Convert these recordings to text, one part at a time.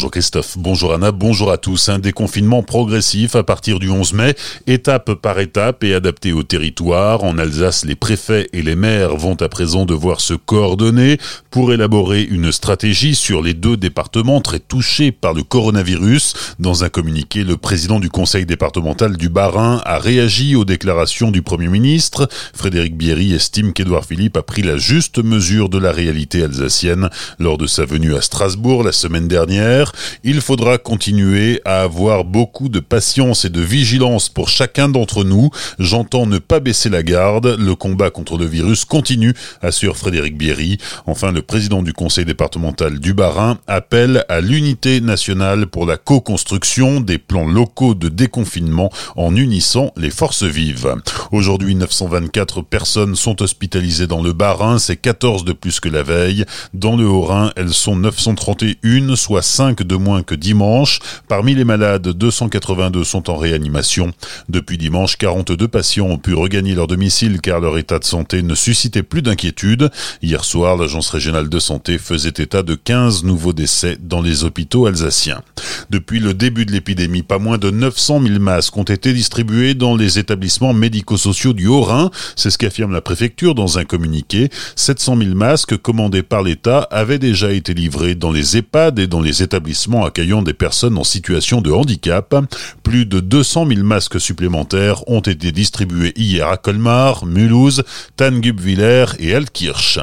Bonjour Christophe, bonjour Anna, bonjour à tous. Un déconfinement progressif à partir du 11 mai, étape par étape et adapté au territoire. En Alsace, les préfets et les maires vont à présent devoir se coordonner pour élaborer une stratégie sur les deux départements très touchés par le coronavirus. Dans un communiqué, le président du conseil départemental du Bas-Rhin a réagi aux déclarations du Premier ministre. Frédéric Bierry estime qu'Édouard Philippe a pris la juste mesure de la réalité alsacienne lors de sa venue à Strasbourg la semaine dernière. Il faudra continuer à avoir beaucoup de patience et de vigilance pour chacun d'entre nous. J'entends ne pas baisser la garde. Le combat contre le virus continue, assure Frédéric Bierry. Enfin, le président du conseil départemental du Bas-Rhin appelle à l'unité nationale pour la co-construction des plans locaux de déconfinement en unissant les forces vives. Aujourd'hui, 924 personnes sont hospitalisées dans le Bas-Rhin, c'est 14 de plus que la veille. Dans le Haut-Rhin, elles sont 931, soit 5 de moins que dimanche. Parmi les malades, 282 sont en réanimation. Depuis dimanche, 42 patients ont pu regagner leur domicile car leur état de santé ne suscitait plus d'inquiétude. Hier soir, l'Agence régionale de santé faisait état de 15 nouveaux décès dans les hôpitaux alsaciens. Depuis le début de l'épidémie, pas moins de 900 000 masques ont été distribués dans les établissements médico-sociaux du Haut-Rhin. C'est ce qu'affirme la préfecture dans un communiqué. 700 000 masques commandés par l'État avaient déjà été livrés dans les EHPAD et dans les établissements accueillant des personnes en situation de handicap. Plus de 200 000 masques supplémentaires ont été distribués hier à Colmar, Mulhouse, Tangubwiller et Altkirch.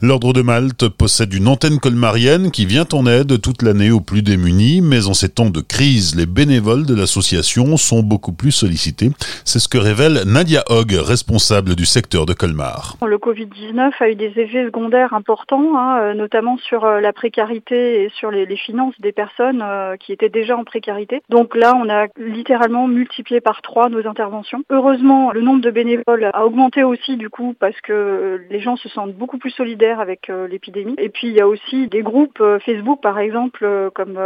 L'Ordre de Malte possède une antenne colmarienne qui vient en aide toute l'année aux plus démunis, mais en ces temps de crise, les bénévoles de l'association sont beaucoup plus sollicités. C'est ce que révèle Nadia Hogg, responsable du secteur de Colmar. Le Covid-19 a eu des effets secondaires importants, hein, euh, notamment sur euh, la précarité et sur les, les finances des personnes euh, qui étaient déjà en précarité. Donc là, on a littéralement multiplié par trois nos interventions. Heureusement, le nombre de bénévoles a augmenté aussi du coup parce que les gens se sentent beaucoup plus solidaires avec euh, l'épidémie. Et puis il y a aussi des groupes euh, Facebook par exemple comme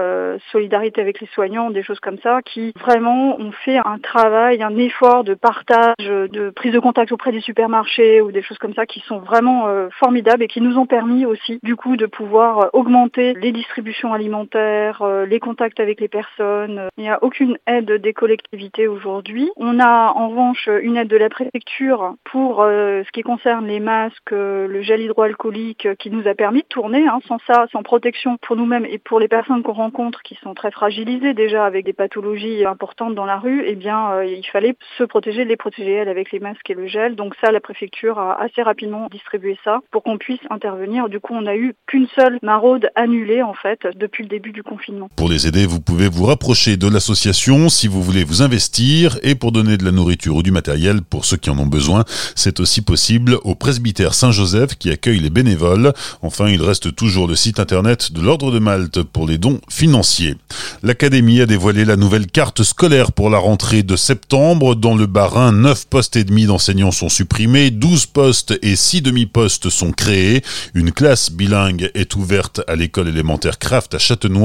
Solidarité avec les soignants, des choses comme ça, qui vraiment ont fait un travail, un effort de partage, de prise de contact auprès des supermarchés ou des choses comme ça qui sont vraiment formidables et qui nous ont permis aussi du coup de pouvoir augmenter les distributions alimentaires, les contacts avec les personnes. Il n'y a aucune aide des collectivités aujourd'hui. On a en revanche une aide de la préfecture pour ce qui concerne les masques, le gel hydroalcoolique qui nous a permis de tourner. Hein. Sans ça, sans protection pour nous-mêmes et pour les personnes qu'on rencontre qui sont très fragilisées déjà avec des pathologies importantes dans la rue, eh bien, euh, il fallait se protéger, les protéger elles avec les masques et le gel. Donc ça, la préfecture a assez rapidement distribué ça pour qu'on puisse intervenir. Du coup, on n'a eu qu'une seule maraude annulée en fait depuis le début du confinement. Pour les aider, vous pouvez vous rapprocher de l'association si vous voulez vous investir et pour donner de la nourriture ou du matériel pour ceux qui en ont besoin. C'est aussi possible au presbytère Saint-Joseph qui accueille les bénévoles. Enfin, il reste toujours le site internet de l'Ordre de Malte pour les dons financiers. L'Académie a dévoilé la nouvelle carte scolaire pour la rentrée de septembre. Dans le Bas-Rhin, 9 postes et demi d'enseignants sont supprimés, 12 postes et 6 demi-postes sont créés. Une classe bilingue est ouverte à l'école élémentaire Kraft à Châtenois.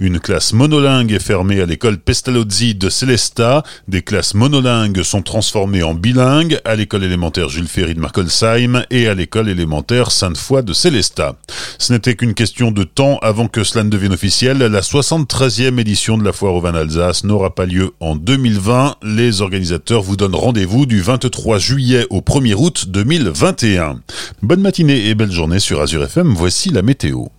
Une classe monolingue est fermée à l'école Pestalozzi de Celesta. Des classes monolingues sont transformées en bilingues à l'école élémentaire Jules Ferry de Markolsheim et à l'école élémentaire saint foi de Célestat. Ce n'était qu'une question de temps avant que cela ne devienne officiel. La 73e édition de la foire au vin d'Alsace n'aura pas lieu en 2020. Les organisateurs vous donnent rendez-vous du 23 juillet au 1er août 2021. Bonne matinée et belle journée sur Azure FM. Voici la météo.